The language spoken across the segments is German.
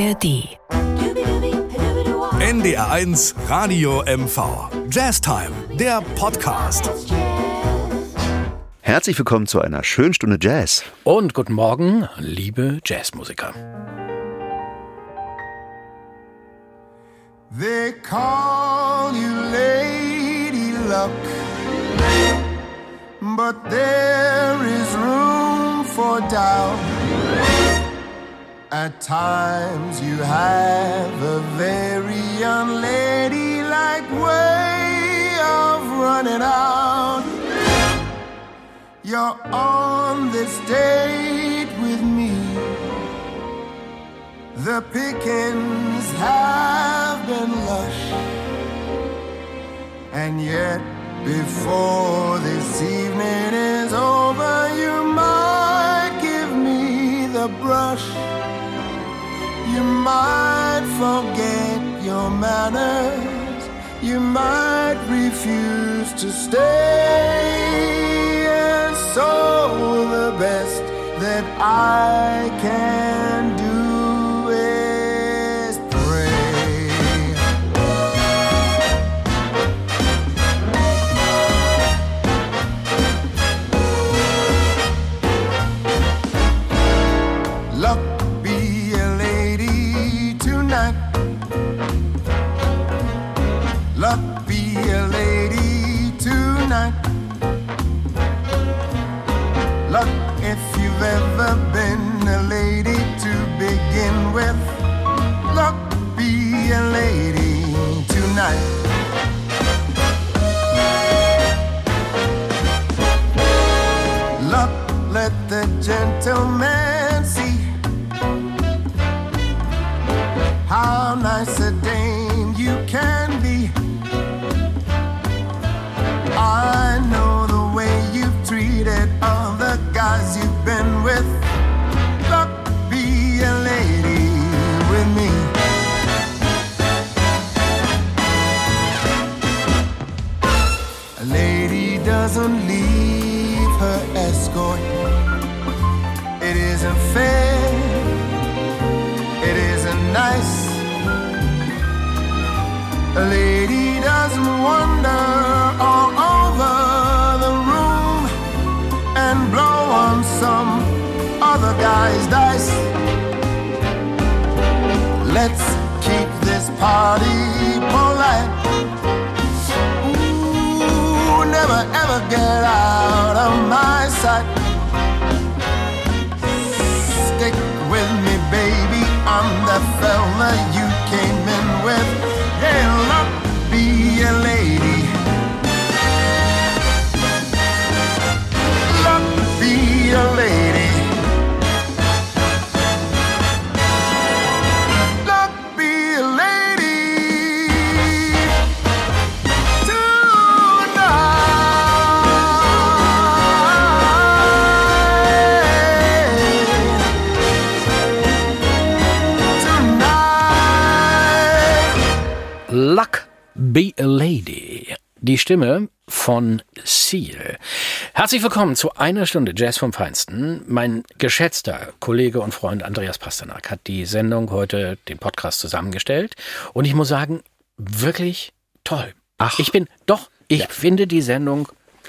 ARD. NDR1 Radio MV. Jazztime, der Podcast. Herzlich willkommen zu einer schönen Stunde Jazz. Und guten Morgen, liebe Jazzmusiker. They call you Lady Luck, but there is room for doubt. At times you have a very unladylike way of running out. You're on this date with me. The pickings have been lush, and yet before this evening is over, you might give me the brush. You might forget your manners. You might refuse to stay. And so the best that I can Luck be a lady tonight. Luck if you've ever been a lady to begin with. Luck be a lady tonight. Never get out of my sight. Stick with me, baby. I'm the fella you came in with. Yeah, Die Stimme von Seal. Herzlich willkommen zu einer Stunde Jazz vom Feinsten. Mein geschätzter Kollege und Freund Andreas Pasternak hat die Sendung heute, den Podcast zusammengestellt. Und ich muss sagen, wirklich toll. Ach. Ich bin, doch, ich finde die Sendung,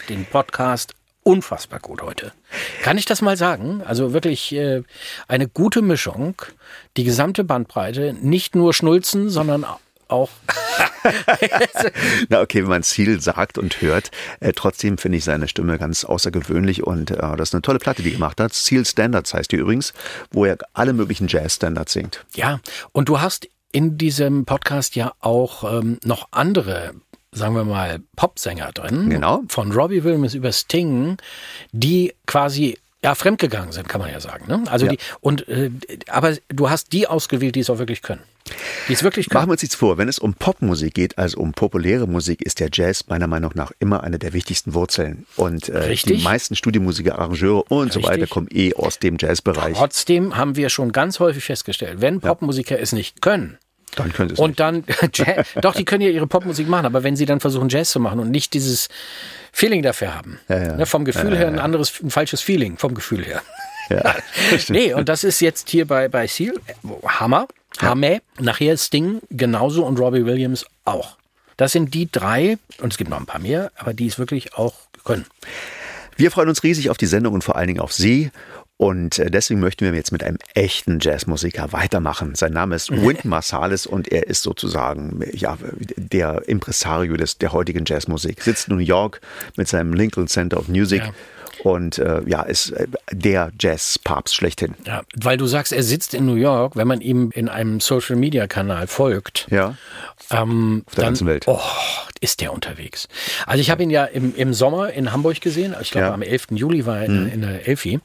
den Podcast unfassbar gut heute. Kann ich das mal sagen? Also wirklich äh, eine gute Mischung, die gesamte Bandbreite, nicht nur Schnulzen, sondern auch Na okay, wenn man Ziel sagt und hört, äh, trotzdem finde ich seine Stimme ganz außergewöhnlich und äh, das ist eine tolle Platte, die er gemacht hat. Seal Standards heißt die übrigens, wo er alle möglichen Jazz-Standards singt. Ja, und du hast in diesem Podcast ja auch ähm, noch andere, sagen wir mal, Popsänger drin. Genau. Von Robbie Williams über Sting, die quasi ja fremdgegangen sind, kann man ja sagen. Ne? Also Ja. die und äh, aber du hast die ausgewählt, die es auch wirklich können. Die es wirklich Machen können. wir uns nichts vor, wenn es um Popmusik geht, also um populäre Musik, ist der Jazz meiner Meinung nach immer eine der wichtigsten Wurzeln. Und äh, Richtig. die meisten Studiomusiker, Arrangeure und so Richtig. weiter kommen eh aus dem Jazzbereich. Trotzdem haben wir schon ganz häufig festgestellt, wenn Popmusiker es nicht können, Dann könnte es Und nicht. dann, Jazz, doch, die können ja ihre Popmusik machen, aber wenn sie dann versuchen, Jazz zu machen und nicht dieses Feeling dafür haben, ja. Ne, vom Gefühl her ein anderes, ein falsches Feeling, vom Gefühl her. Ja. Nee, und das ist jetzt hier bei, bei Seal, äh, Hammett, nachher Sting genauso und Robbie Williams auch. Das sind die drei, und es gibt noch ein paar mehr, aber die es wirklich auch können. Wir freuen uns riesig auf die Sendung und vor allen Dingen auf Sie. Und äh, deswegen möchten wir jetzt mit einem echten Jazzmusiker weitermachen. Sein Name ist Wynton Marsalis und er ist sozusagen ja, der Impresario des, der heutigen Jazzmusik. Sitzt in New York mit seinem Lincoln Center of Music. Ja und äh, ja, ist äh, der Jazz-Papst schlechthin. Ja, weil du sagst, er sitzt in New York, wenn man ihm in einem Social-Media-Kanal folgt. Ja. Ähm, Auf der dann, ganzen Welt. Oh, ist der unterwegs. Also ich habe ihn ja im, im Sommer in Hamburg gesehen. Ich glaube, Ja. am 11. Juli war er in, in der Elfi.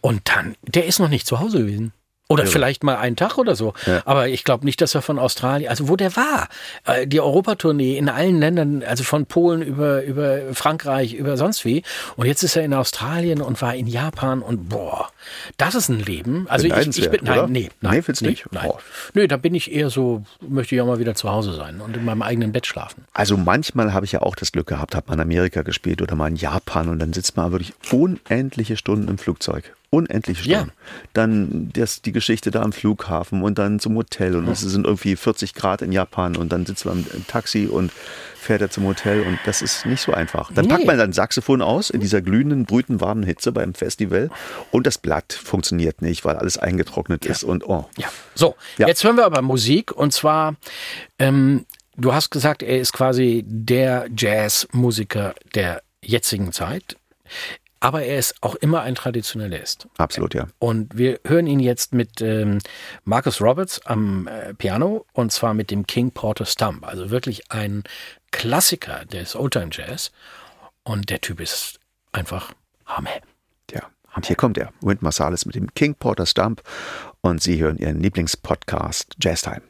Und dann, der ist noch nicht zu Hause gewesen. Oder vielleicht mal einen Tag oder so. Ja. Aber ich glaube nicht, dass er von Australien, also wo der war, äh, die Europatournee in allen Ländern, also von Polen über, über Frankreich, über sonst wie. Und jetzt ist er in Australien und war in Japan und boah, das ist ein Leben. Also ich, ich bin, nein, oder? nee, nein. Nee, findest du nicht? Nein. Oh. Nö, da bin ich eher so, möchte ich auch mal wieder zu Hause sein und in meinem eigenen Bett schlafen. Also manchmal habe ich ja auch das Glück gehabt, habe mal in Amerika gespielt oder mal in Japan und dann sitzt man wirklich unendliche Stunden im Flugzeug. Unendliche Ja. Stunden. Dann das, die Geschichte da am Flughafen und dann zum Hotel und es sind irgendwie 40 Grad in Japan und dann sitzt man im Taxi und fährt er zum Hotel und das ist nicht so einfach. Dann Nee. packt man dann Saxophon aus in dieser glühenden, brütend warmen Hitze beim Festival und das Blatt funktioniert nicht, weil alles eingetrocknet ist und oh. Ja. So, Ja. jetzt hören wir aber Musik und zwar, ähm, du hast gesagt, er ist quasi der Jazzmusiker der jetzigen Zeit, aber er ist auch immer ein Traditionalist. Absolut, ja. Und wir hören ihn jetzt mit ähm, Marcus Roberts am äh, Piano und zwar mit dem King Porter Stump. Also wirklich ein Klassiker des Oldtime Jazz. Und der Typ ist einfach Hammer. Ja, und hier kommt er, Wynton Marsalis mit dem King Porter Stump und Sie hören Ihren Lieblingspodcast Jazz Time.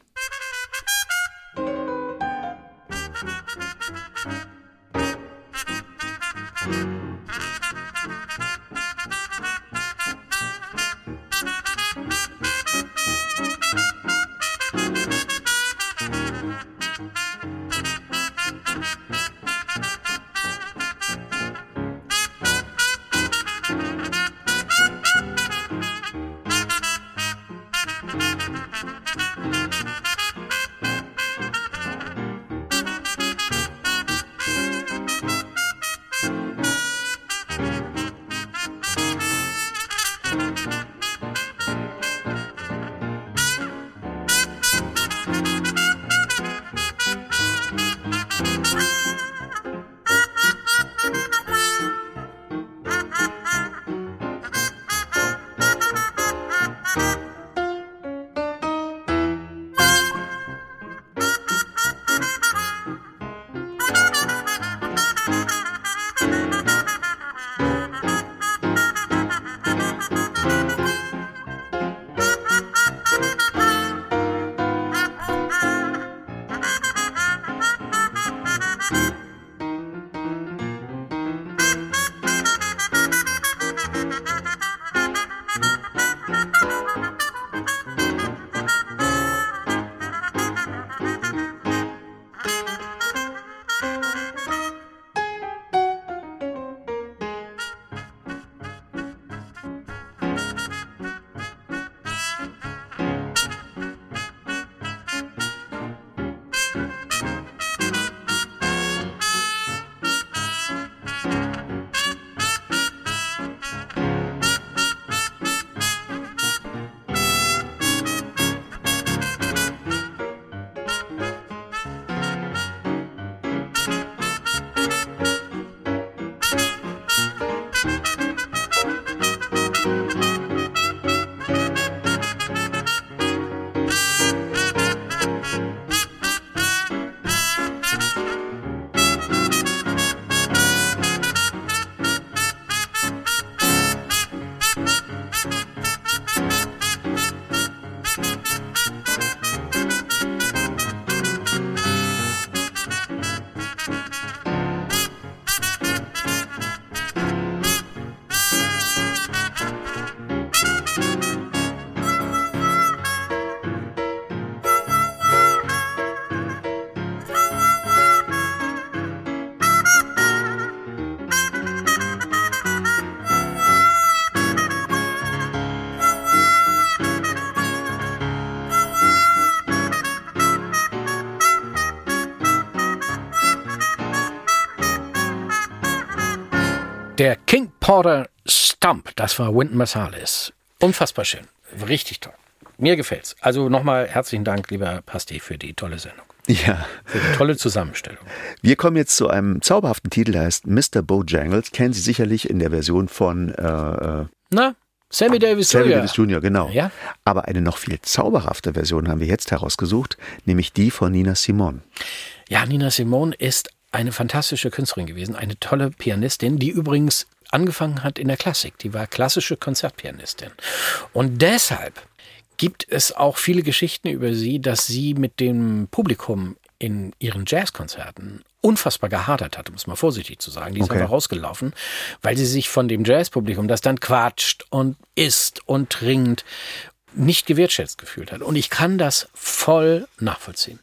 Porter Stump, das war Wynton Marsalis. Unfassbar schön. Richtig toll. Mir gefällt's. Also nochmal herzlichen Dank, lieber Pasti, für die tolle Sendung. Ja. Für die tolle Zusammenstellung. Wir kommen jetzt zu einem zauberhaften Titel, der heißt Mr. Bojangles. Kennen Sie sicherlich in der Version von äh, äh, Na, Sammy Davis Sammy Jr. Davis Jr., genau. Ja. Aber eine noch viel zauberhafte Version haben wir jetzt herausgesucht, nämlich die von Nina Simone. Ja, Nina Simone ist eine fantastische Künstlerin gewesen, eine tolle Pianistin, die übrigens angefangen hat in der Klassik. Die war klassische Konzertpianistin. Und deshalb gibt es auch viele Geschichten über sie, dass sie mit dem Publikum in ihren Jazzkonzerten unfassbar gehadert hat, um es mal vorsichtig zu sagen. Die ist Okay. aber rausgelaufen, weil sie sich von dem Jazzpublikum, das dann quatscht und isst und trinkt, nicht gewertschätzt gefühlt hat. Und ich kann das voll nachvollziehen.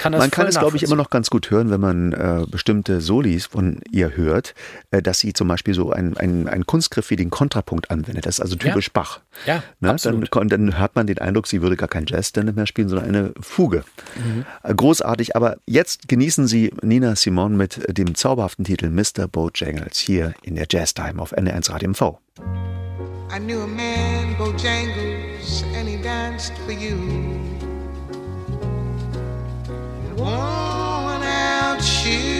Kann Man kann es, glaube ich, immer noch ganz gut hören, wenn man äh, bestimmte Solis von ihr hört, äh, dass sie zum Beispiel so einen ein Kunstgriff wie den Kontrapunkt anwendet. Das ist also typisch Bach. Ja, Ne? Dann, absolut. kon- dann hat man den Eindruck, sie würde gar kein Jazz-Standard mehr spielen, sondern eine Fuge. Äh, Großartig, aber jetzt genießen Sie Nina Simone mit dem zauberhaften Titel Mr. Bojangles hier in der Jazztime auf NR1 Radio MV. I knew a man, Bojangles, and he danced for you. Worn out shoes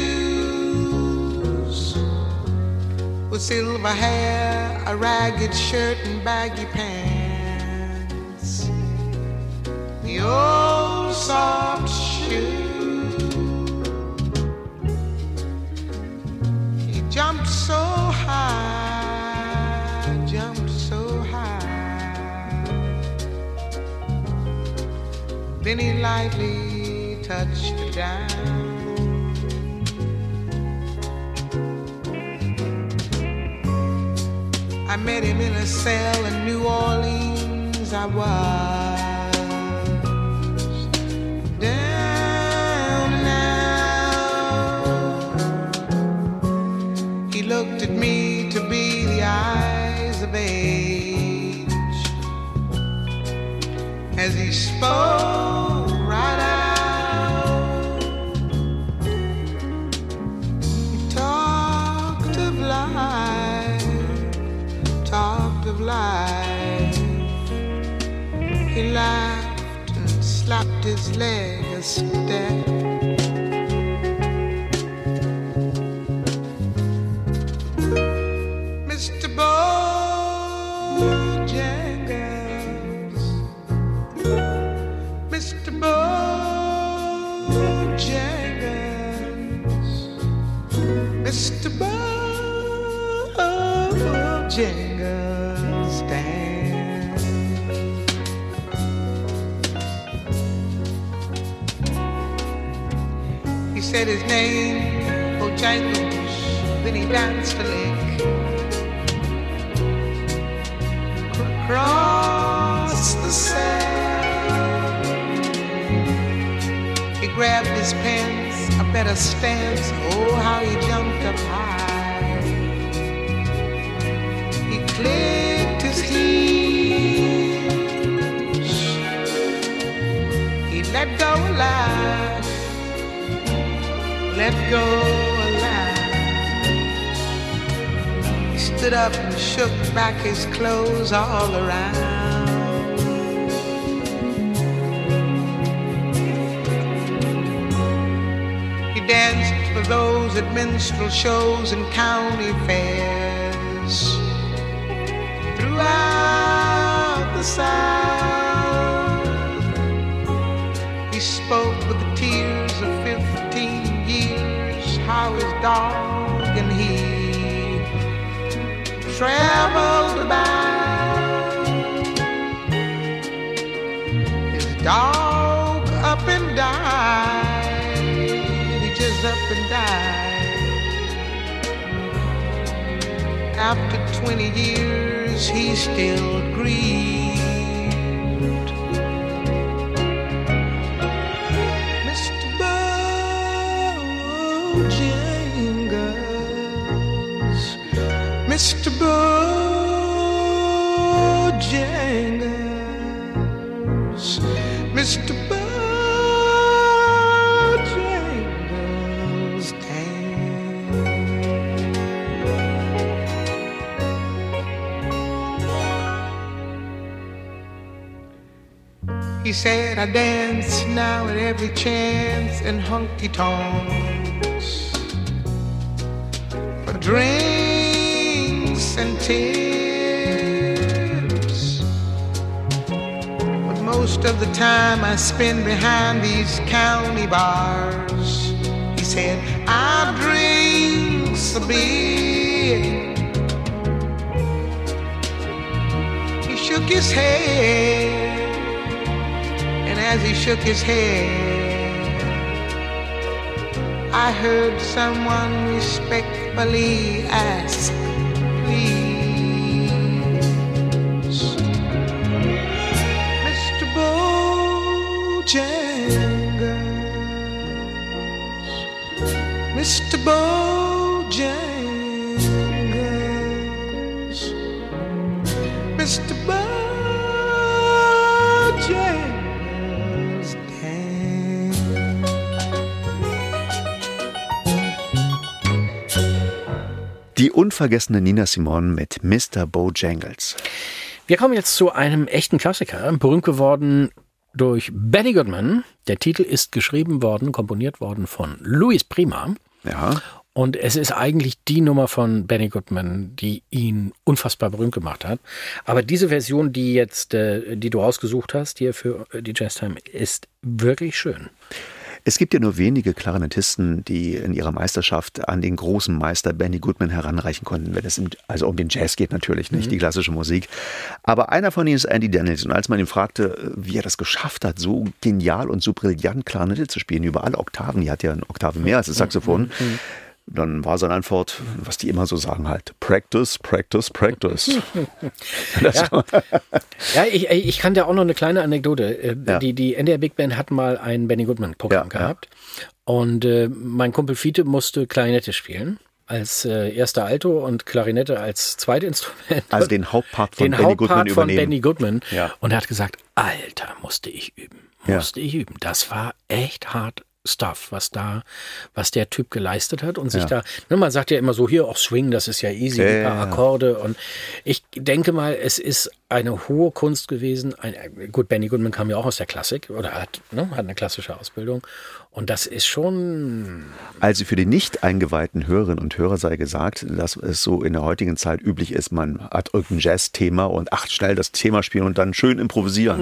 with silver hair, a ragged shirt, and baggy pants. The old soft shoe. He jumped so high, jumped so high. Then he lightly touched down. I met him in a cell in New Orleans. I was down now. He looked at me to be the eyes of age as he spoke slapped his leg a step. Mr. Bojangles, Mr. Bojangles, Mr. Bojangles, said his name, Bojangles, then he danced a lick. Across the sand, he grabbed his pants, a better stance. Oh, how he jumped up high. He clicked his heels. He let go a laugh, let go a laugh. He stood up and shook back his clothes all around. He danced for those at minstrel shows and county fairs dog and he traveled about. His dog up and died. He just up and died. After 20 years, he still grieved. Mr. Bojangles, Mr. Bojangles, Dan. He said, I dance now at every chance in honky tonks. For drink and tips. But most of the time I spend behind these county bars. He said, I drink a beer. He shook his head and as he shook his head, I heard someone respectfully ask, Mr. Bojangles. Die unvergessene Nina Simone mit Mr. Bojangles. Wir kommen jetzt zu einem echten Klassiker, berühmt geworden durch Benny Goodman. Der Titel ist geschrieben worden, komponiert worden von Louis Prima. Ja. Und es ist eigentlich die Nummer von Benny Goodman, die ihn unfassbar berühmt gemacht hat. Aber diese Version, die jetzt, äh, die du ausgesucht hast, hier für äh, die Jazz Time, ist wirklich schön. Es gibt ja nur wenige Klarinettisten, die in ihrer Meisterschaft an den großen Meister Benny Goodman heranreichen konnten, wenn es also um den Jazz geht natürlich, nicht die klassische Musik. Aber einer von ihnen ist Andy Daniels. Und als man ihn fragte, wie er das geschafft hat, so genial und so brillant Klarinette zu spielen, über alle Oktaven, die hat ja eine Oktave mehr als das Saxophon, dann war seine Antwort, was die immer so sagen halt, Practice, Practice, Practice. War- Ja, ich, ich kann dir auch noch eine kleine Anekdote. Äh, Ja. Die, die NDR Big Band hat mal ein Benny Goodman-Programm Ja, ja. gehabt. Und äh, mein Kumpel Fiete musste Klarinette spielen. Als äh, erster Alto und Klarinette als Zweitinstrument. Also den Hauptpart von den Benny Hauptpart Goodman von übernehmen. Benny Goodman. Ja. Und er hat gesagt, Alter, musste ich üben. Ja. Musste ich üben. Das war echt hart Stuff, was da, was der Typ geleistet hat und sich Ja. da, ne, man sagt ja immer so, hier auch Swing, das ist ja easy, Ja, ein paar ja. Akkorde und ich denke mal, es ist eine hohe Kunst gewesen. Ein, gut, Benny Goodman kam ja auch aus der Klassik oder hat, ne, hat eine klassische Ausbildung und das ist schon, Also für die nicht eingeweihten Hörerinnen und Hörer sei gesagt, dass es so in der heutigen Zeit üblich ist, man hat irgendein Jazz-Thema und acht schnell das Thema spielen und dann schön improvisieren.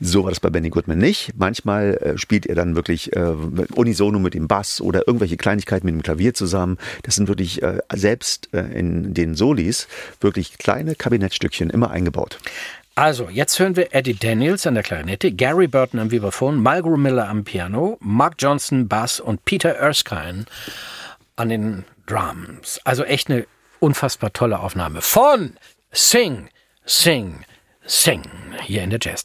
So war das bei Benny Goodman nicht. Manchmal äh, spielt er dann wirklich äh, unisono mit dem Bass oder irgendwelche Kleinigkeiten mit dem Klavier zusammen. Das sind wirklich äh, selbst äh, in den Solis wirklich kleine Kabinettstückchen immer eingebaut. Also, jetzt hören wir Eddie Daniels an der Klarinette, Gary Burton am Vibraphon, Margot Miller am Piano, Mark Johnson Bass und Peter Erskine an den Drums. Also echt eine unfassbar tolle Aufnahme von Sing, Sing, Sing hier in der Jazz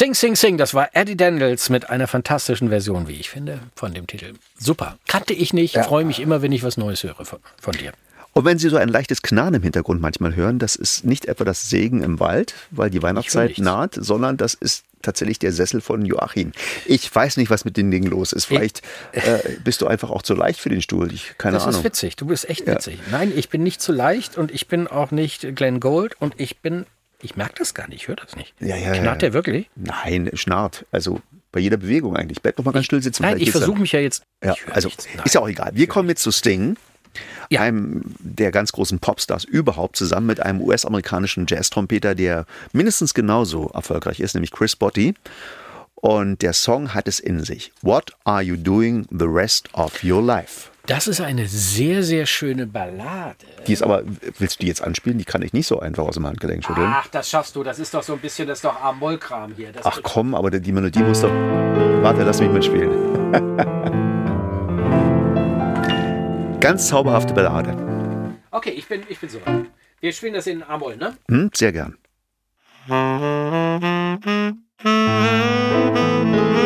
Sing, Sing, Sing, das war Eddie Daniels mit einer fantastischen Version, wie ich finde, von dem Titel. Super. Kannte ich nicht, freue mich immer, wenn ich was Neues höre von, von dir. Und wenn Sie so ein leichtes Knarren im Hintergrund manchmal hören, das ist nicht etwa das Segen im Wald, weil die Weihnachtszeit naht, sondern das ist tatsächlich der Sessel von Joachim. Ich weiß nicht, was mit den Dingen los ist. Vielleicht äh, bist du einfach auch zu leicht für den Stuhl. Ich, keine Das Ahnung. ist witzig, du bist echt witzig. Nein, ich bin nicht zu leicht und ich bin auch nicht Glenn Gold und ich bin, ich merke das gar nicht, ich höre das nicht. Ja, ja. Knarrt der wirklich? Nein, schnarrt. Also bei jeder Bewegung eigentlich. Bleib doch mal ganz still sitzen. Nein, ich versuche mich ja jetzt. Ja, also nichts. Ist ja auch egal. Wir kommen jetzt zu Sting, Ja. einem der ganz großen Popstars überhaupt, zusammen mit einem US-amerikanischen Jazz-Trompeter, der mindestens genauso erfolgreich ist, nämlich Chris Botti. Und der Song hat es in sich. What are you doing the rest of your life? Das ist eine sehr, sehr schöne Ballade. Die ist aber, willst du die jetzt anspielen? Die kann ich nicht so einfach aus dem Handgelenk schütteln. Ach, das schaffst du. Das ist doch so ein bisschen, das ist doch A-Moll-Kram hier. Das Ach komm, aber die Melodie muss doch. Warte, lass mich mitspielen. Ganz zauberhafte Ballade. Okay, ich bin, ich bin soweit. Wir spielen das in A-Moll, ne? Hm, sehr gern.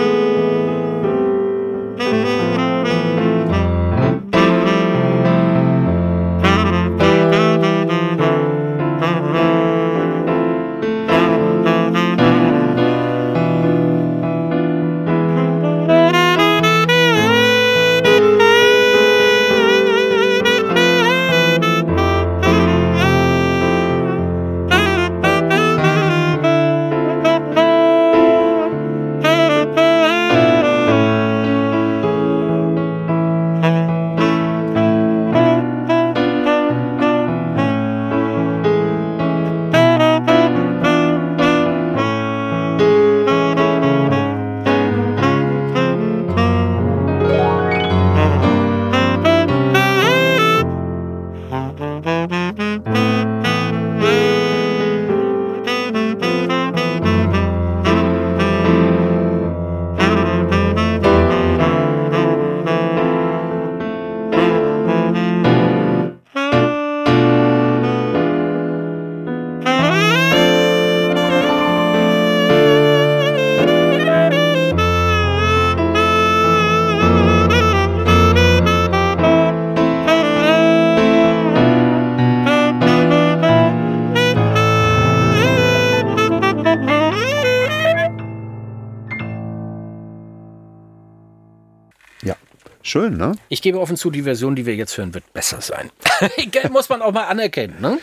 schön, ne? Ich gebe offen zu, die Version, die wir jetzt hören, wird besser sein. Muss man auch mal anerkennen, ne?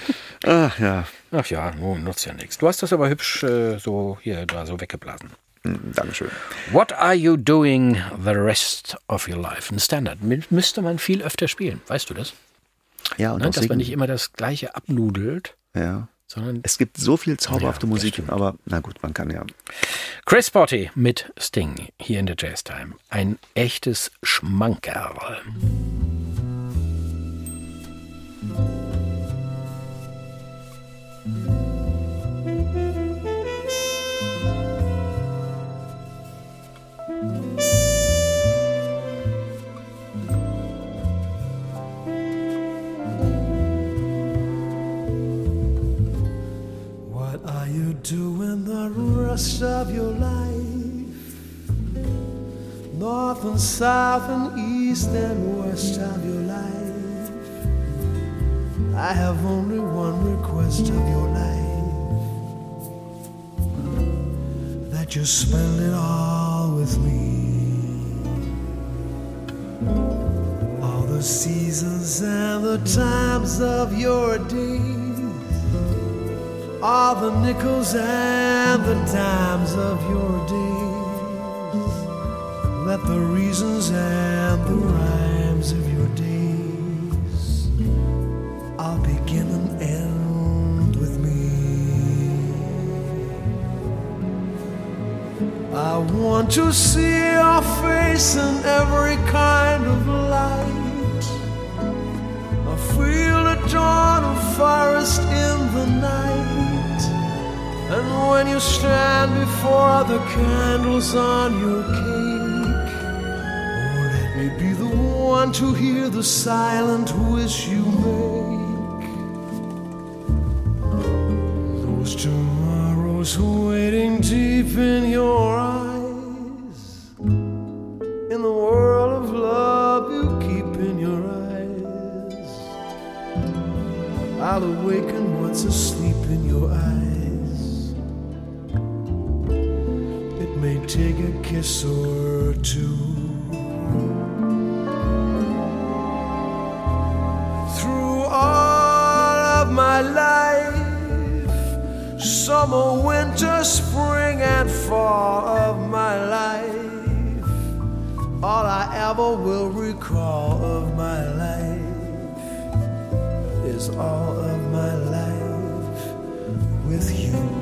Ach ja, Ach ja, nun nutzt ja nichts. Du hast das aber hübsch äh, so hier da so weggeblasen. hm, Dankeschön. What are you doing the rest of your life? Ein Standard. Mü- Müsste man viel öfter spielen. Weißt du das? Ja, und Ne? Dass man nicht immer das Gleiche abnudelt, Ja. Sondern Es gibt so viel zauberhafte Ja, Musik, aber na gut, man kann ja. Chris Botti mit Sting hier in der Jazz Time. Ein echtes Schmankerl. You doing the rest of your life? North and south and east and west of your life. I have only one request of your life that you spend it all with me. All the seasons and the times of your days all the nickels and the dimes of your days. Let the reasons and the rhymes of your days all begin and end with me. I want to see your face in every kind of light. I feel the dawn of forest in the night. And when you stand before the candles on your cake, oh, let me be the one to hear the silent wish you make. Those tomorrow was waiting deep in your eyes. Kiss or two. Through all of my life summer, winter, spring, and fall of my life. All I ever will recall of my life is all of my life with you.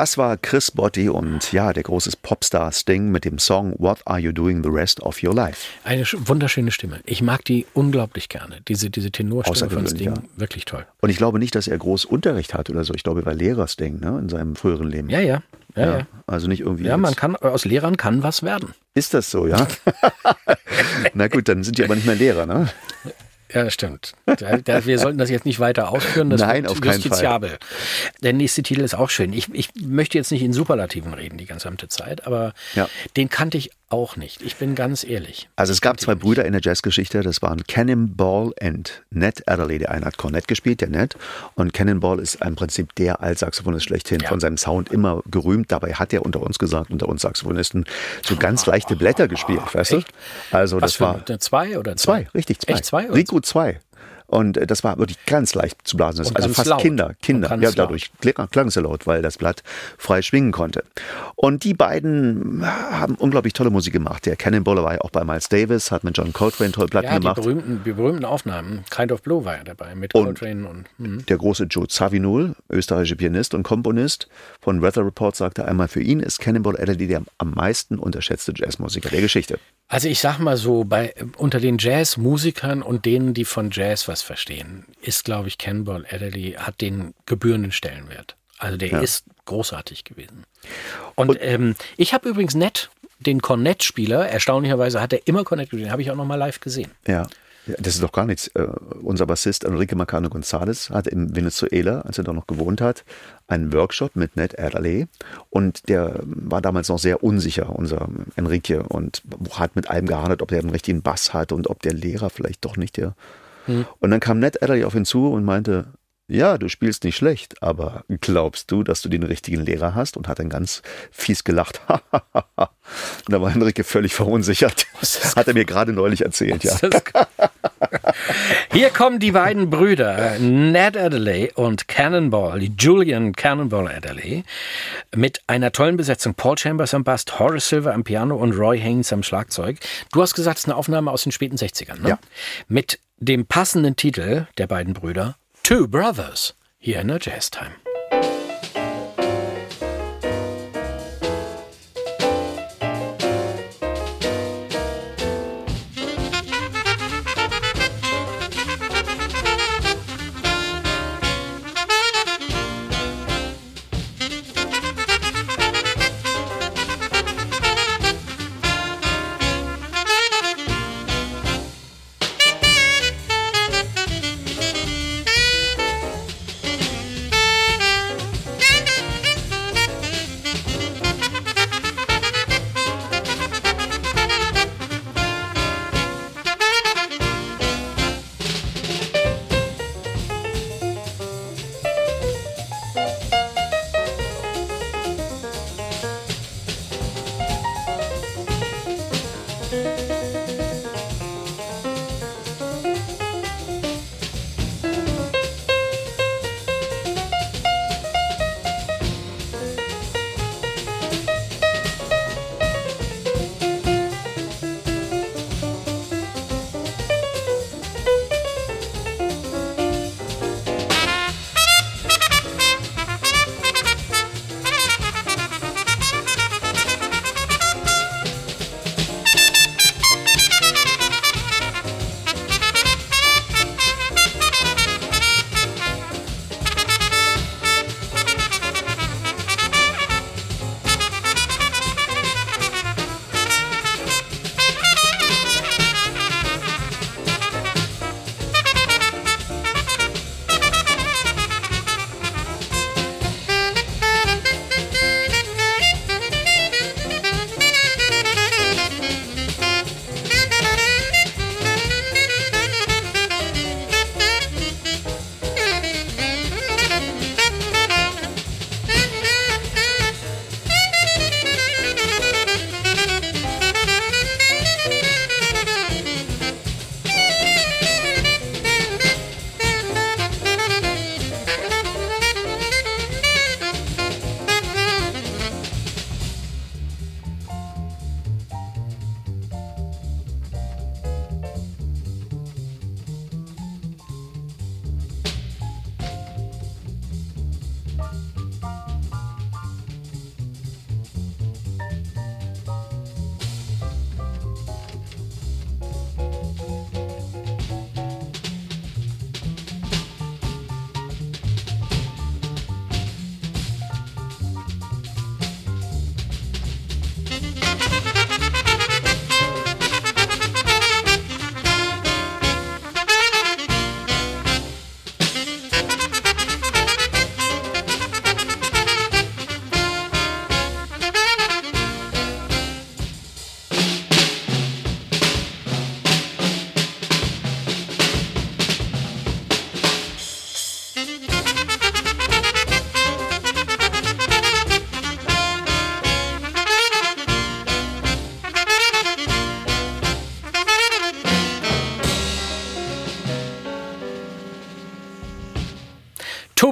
Das war Chris Botti und ja, der große Popstar Sting mit dem Song What Are You Doing the Rest of Your Life? Eine sch- wunderschöne Stimme. Ich mag die unglaublich gerne. Diese, diese Tenorstimme von Sting, ja. wirklich toll. Und ich glaube nicht, dass er groß Unterricht hat oder so. Ich glaube, er war Lehrer Sting ne, in seinem früheren Leben. Ja, ja. Ja, ja. Also nicht irgendwie. Ja, man kann, aus Lehrern kann was werden. Ist das so, ja? Na gut, dann sind die aber nicht mehr Lehrer, ne? Ja, stimmt. Wir sollten das jetzt nicht weiter ausführen. Das Nein, auf keinen Fall. justiziabel. Der nächste Titel ist auch schön. Ich, ich möchte jetzt nicht in Superlativen reden die gesamte Zeit, aber Ja. den kannte ich auch nicht. Ich bin ganz ehrlich. Also es gab zwei Brüder in der Jazzgeschichte, das waren Cannonball und Ned Adderley. Der eine hat Cornett gespielt, der Ned. Und Cannonball ist im Prinzip der Altsaxophonist schlechthin, Ja. von seinem Sound immer gerühmt. Dabei hat er unter uns gesagt, unter uns Saxophonisten, so ganz leichte Blätter gespielt, weißt du? Also Was das war eine zwei oder zwei, richtig zwei. Echt zwei? oder Rico zwei. Und äh, das war wirklich ganz leicht zu blasen. Also fast laut. Kinder, Kinder. Ja, dadurch klang klang es so laut, weil das Blatt frei schwingen konnte. Und die beiden haben unglaublich tolle Musik gemacht. Der Cannonballer war ja auch bei Miles Davis, hat mit John Coltrane tolle Platten Ja, die gemacht. berühmten, die berühmten Aufnahmen. Kind of Blue war ja dabei mit Und- Coltrane und. Mhm. Der große Joe Zawinul, österreichischer Pianist und Komponist von Weather Report, sagte einmal, für ihn ist Cannonball Adderley der am meisten unterschätzte Jazzmusiker der Geschichte. Also ich sag mal so, bei, unter den Jazzmusikern und denen, die von Jazz was verstehen, ist, glaube ich, Cannonball Adderley hat den gebührenden Stellenwert. Also der ist großartig gewesen. Und, ähm, ich habe übrigens nett den Cornett-Spieler, erstaunlicherweise hat er immer Cornett gespielt, habe ich auch noch mal live gesehen. Ja. Das ist doch gar nichts. Äh, unser Bassist Enrique Macano González hat in Venezuela, als er da noch gewohnt hat, einen Workshop mit Ned Adderley und der war damals noch sehr unsicher, unser Enrique, und hat mit allem gehadert, ob der einen richtigen Bass hat und ob der Lehrer vielleicht doch nicht der. Und dann kam Ned Adderley auf ihn zu und meinte, ja, du spielst nicht schlecht, aber glaubst du, dass du den richtigen Lehrer hast? Und hat dann ganz fies gelacht. und da war Enrique völlig verunsichert. Hat er mir gerade neulich erzählt, ja. Hier kommen die beiden Brüder, Ned Adderley und Cannonball, Julian Cannonball Adderley, mit einer tollen Besetzung. Paul Chambers am Bass, Horace Silver am Piano und Roy Haynes am Schlagzeug. Du hast gesagt, es ist eine Aufnahme aus den späten 60ern, ne? Ja. Mit dem passenden Titel der beiden Brüder, Two Brothers, hier in der Jazz Time.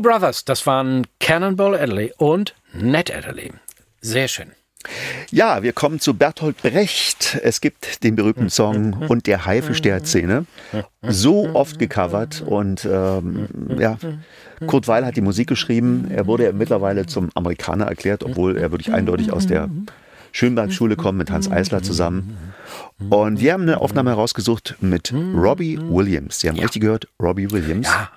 Brothers, das waren Cannonball Adderley und Ned Adderley. Sehr schön. Ja, wir kommen zu Bertolt Brecht. Es gibt den berühmten Song und der Haifisch der Szene. So oft gecovert und ähm, ja, Kurt Weil hat die Musik geschrieben. Er wurde mittlerweile zum Amerikaner erklärt, obwohl er wirklich eindeutig aus der Schönberg-Schule kommen mit Hans Eisler zusammen. Und wir haben eine Aufnahme herausgesucht mit Robbie Williams. Sie haben richtig gehört, Robbie Williams. Ja.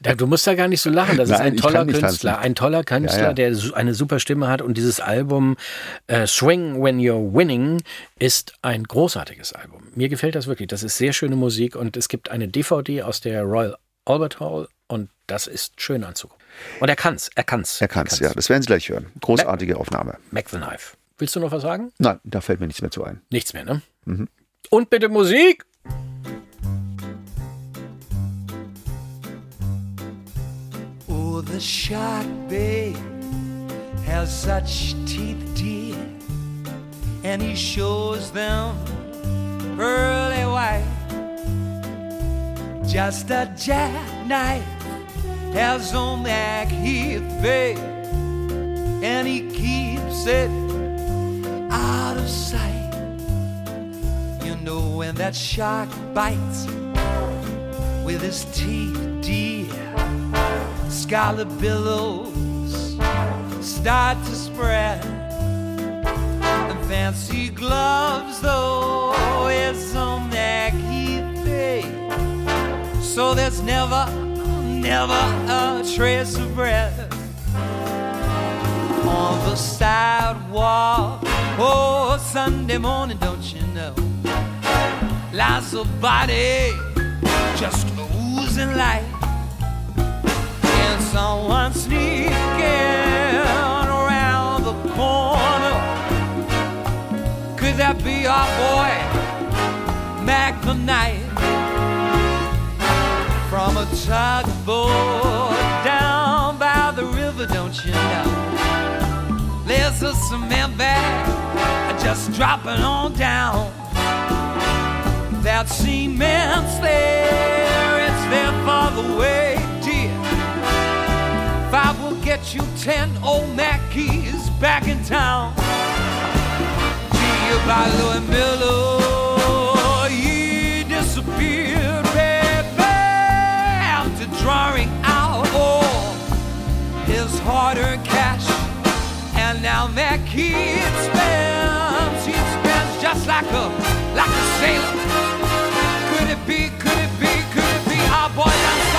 Da, du musst da gar nicht so lachen. Das ist Nein, ein ich toller Künstler. tanzen. Ein toller Künstler, Ja, ja. der eine super Stimme hat. Und dieses Album äh, Swing When You're Winning ist ein großartiges Album. Mir gefällt das wirklich. Das ist sehr schöne Musik. Und es gibt eine DVD aus der Royal Albert Hall. Und das ist schön anzugucken. Und er kann's. Er kann's. Er kann's, ja. Das werden Sie gleich hören. Großartige Aufnahme. Mac the Knife. Willst du noch was sagen? Nein, da fällt mir nichts mehr zu ein. Nichts mehr, ne? Und bitte Musik! Oh, the shark, babe, has such teeth, dear, and he shows them pearly white. Just a jackknife has on that Heath, babe, and he keeps it out of sight. You know when that shark bites with his teeth, dear scarlet billows start to spread. And fancy gloves, though, is on that key. So there's never, never a trace of breath on the sidewalk. Oh, Sunday morning, don't you know? Lies a body just oozing light and someone sneaking around the corner. Could that be our boy, Mac the Knight? From a tugboat down by the river, don't you know? There's a cement bag just dropping on down. That cement's there, it's there for the way, dear. Five will get you ten old Mackeys back in town. Gee, by Louis Miller, he disappeared, baby, after drawing out all his hard-earned cash. And now Mackey spends, he spends just like a, like a sailor. Could it be, could it be, could it be our boy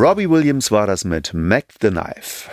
Robbie Williams war das mit Mac the Knife.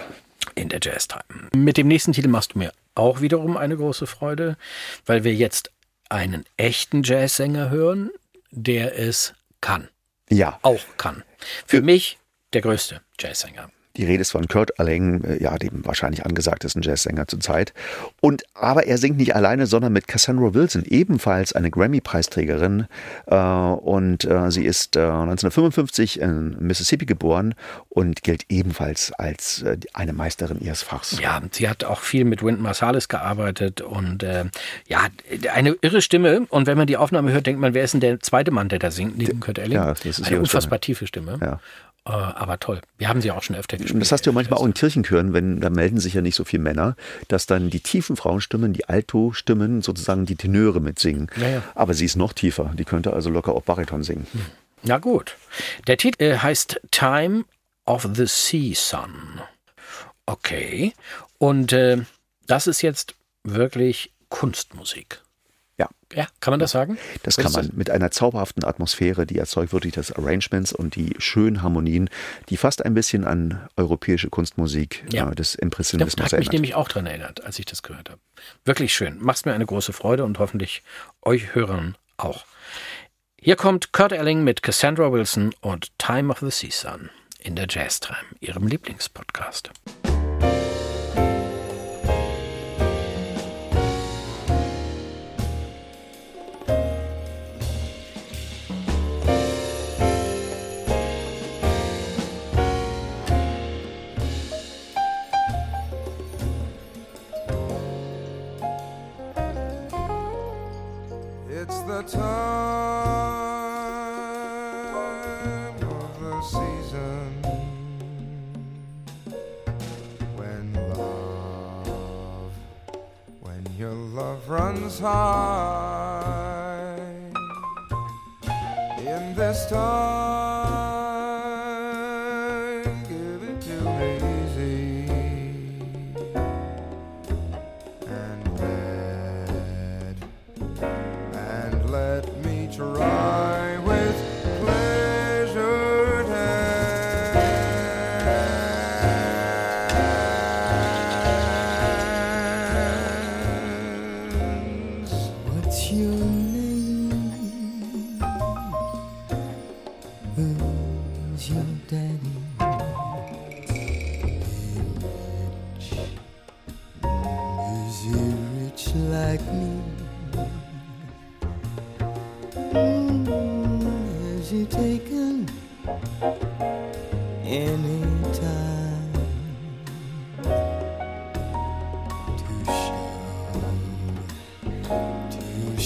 in der Jazz Time. Mit dem nächsten Titel machst du mir auch wiederum eine große Freude, weil wir jetzt einen echten Jazzsänger hören, der es kann. Ja, Auch kann. Für mich der größte Jazzsänger. Die Rede ist von Kurt Alling, äh, ja, dem wahrscheinlich angesagtesten Jazzsänger zur Zeit. Und aber er singt nicht alleine, sondern mit Cassandra Wilson, ebenfalls eine Grammy-Preisträgerin. Äh, und äh, sie ist äh, 1955 in Mississippi geboren und gilt ebenfalls als eine Meisterin ihres Fachs. Ja, sie hat auch viel mit Wynton Marsalis gearbeitet und äh, ja, eine irre Stimme. Und wenn man die Aufnahme hört, denkt man, wer ist denn der zweite Mann, der da singt, neben Kurt Elling? ja, das ist eine unfassbar tiefe Stimme. Ja. Äh, aber toll. Wir haben sie auch schon öfter gespielt. Das hast du ja manchmal auch in Kirchenchören, wenn da melden sich ja nicht so viele Männer, dass dann die tiefen Frauenstimmen, die Alto-Stimmen sozusagen die Tenöre mitsingen. Ja, ja. Aber sie ist noch tiefer. Die könnte also locker auch Bariton singen. Na gut. Der Titel äh, heißt Time of the Sea Sun. Okay. Und äh, das ist jetzt wirklich Kunstmusik. Ja, kann man das sagen? Das kann man mit einer zauberhaften Atmosphäre, die erzeugt wird durch das Arrangements und die schönen Harmonien, die fast ein bisschen an europäische Kunstmusik Ja. äh, des Das Impressionismus hat mich erinnert. nämlich auch dran erinnert, als ich das gehört habe. Wirklich schön. Macht mir eine große Freude und hoffentlich euch Hörern auch. Hier kommt Kurt Elling mit Cassandra Wilson und Time of the Sea Sun in der Jazz Time, ihrem Lieblingspodcast.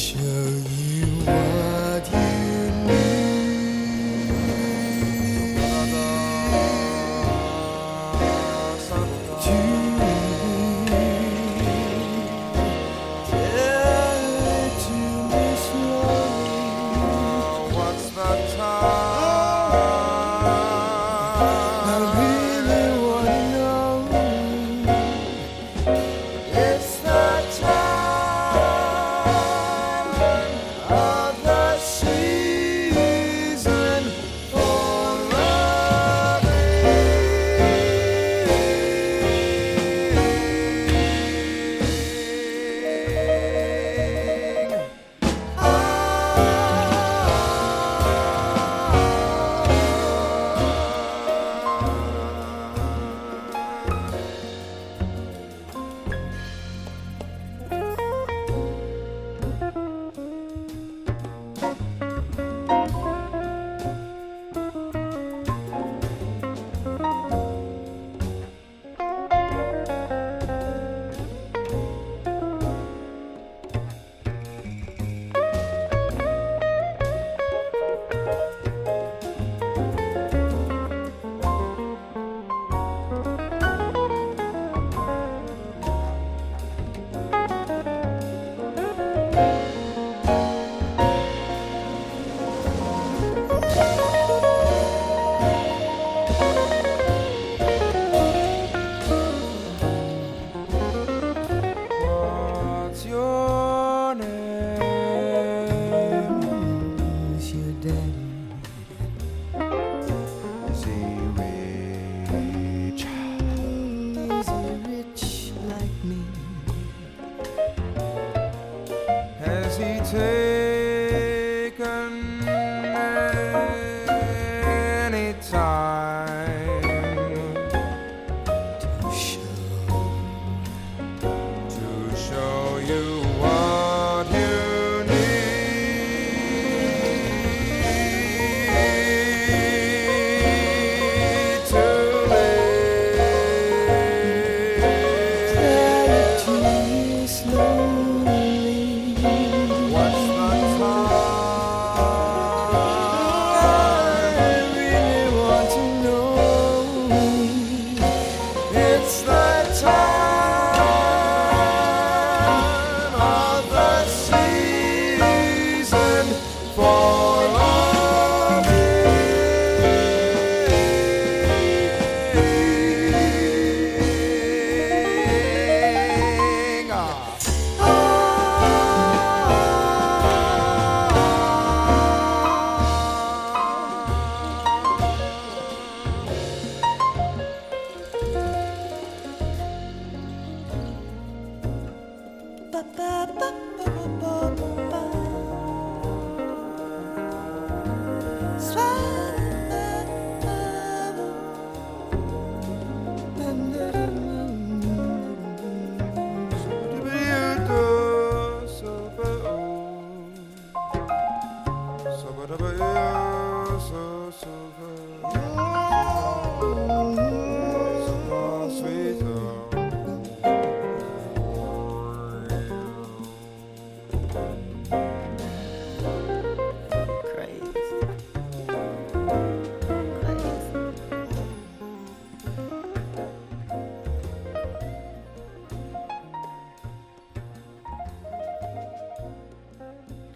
相依。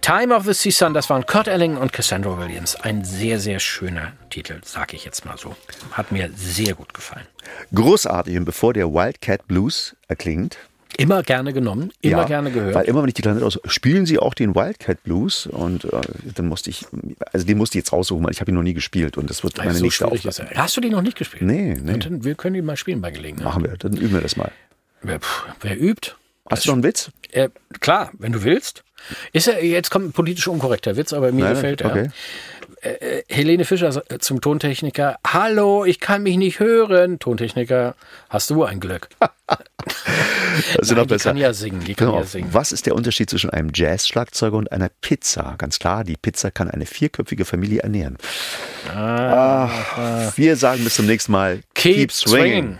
Time of the Sea Sun, das waren Kurt Elling und Cassandra Williams. Ein sehr, sehr schöner Titel, sag ich jetzt mal so. Hat mir sehr gut gefallen. Großartig. Und bevor der Wildcat Blues erklingt, Immer gerne genommen, immer ja, gerne gehört. Weil immer, wenn ich die Klarinette aus, spielen sie auch den Wildcat Blues und äh, dann musste ich, also den musste ich jetzt raussuchen, weil ich habe ihn noch nie gespielt und das wird meine so nächste Aufgabe. Hast du die noch nicht gespielt? Nee, nee. Dann, wir können die mal spielen bei Gelegenheit. Machen wir, dann üben wir das mal. Wer, pff, wer übt? Hast du noch einen Witz? Äh, klar, wenn du willst. Ist er, jetzt kommt ein politisch unkorrekter Witz, aber mir Nein, gefällt er. okay. Äh, Helene Fischer zum Tontechniker. Hallo, ich kann mich nicht hören. Tontechniker, hast du ein Glück. Das ist noch die besser. kann ja singen, die kann Genau. ja singen. Was ist der Unterschied zwischen einem Jazz-Schlagzeuger und einer Pizza? Ganz klar, die Pizza kann eine vierköpfige Familie ernähren. Ah, wir sagen bis zum nächsten Mal. Keep, swinging.